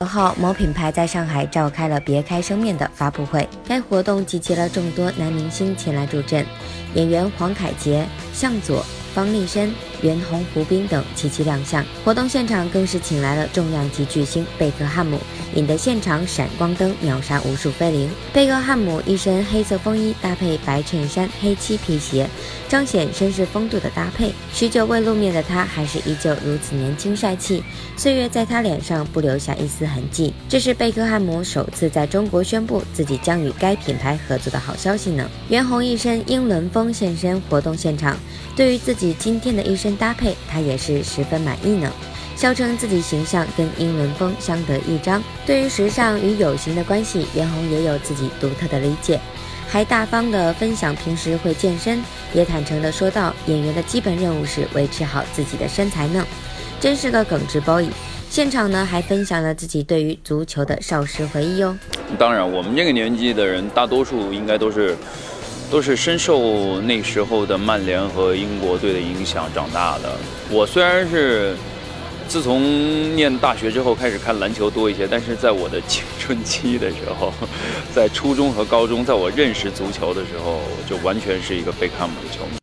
九号，某品牌在上海召开了别开生面的发布会，该活动集结了众多男明星前来助阵，演员黄凯杰、向佐。方力申、袁弘、胡兵等齐齐亮相，活动现场更是请来了重量级巨星贝克汉姆，引得现场闪光灯秒杀无数菲林。贝克汉姆一身黑色风衣搭配白衬衫、黑漆皮鞋，彰显绅士风度的搭配。许久未露面的他，还是依旧如此年轻帅气，岁月在他脸上不留下一丝痕迹。这是贝克汉姆首次在中国宣布自己将与该品牌合作的好消息呢。袁弘一身英伦风现身活动现场，对于自己。今天的一身搭配，他也是十分满意呢，笑称自己形象跟英伦风相得益彰。对于时尚与有型的关系，袁弘也有自己独特的理解，还大方的分享平时会健身，也坦诚的说到演员的基本任务是维持好自己的身材呢，真是个耿直 boy。现场呢还分享了自己对于足球的少时回忆哦。当然，我们这个年纪的人，大多数应该都是。都是深受那时候的曼联和英国队的影响长大的。我虽然是自从念大学之后开始看篮球多一些，但是在我的青春期的时候，在初中和高中，在我认识足球的时候，就完全是一个贝克汉姆的球迷。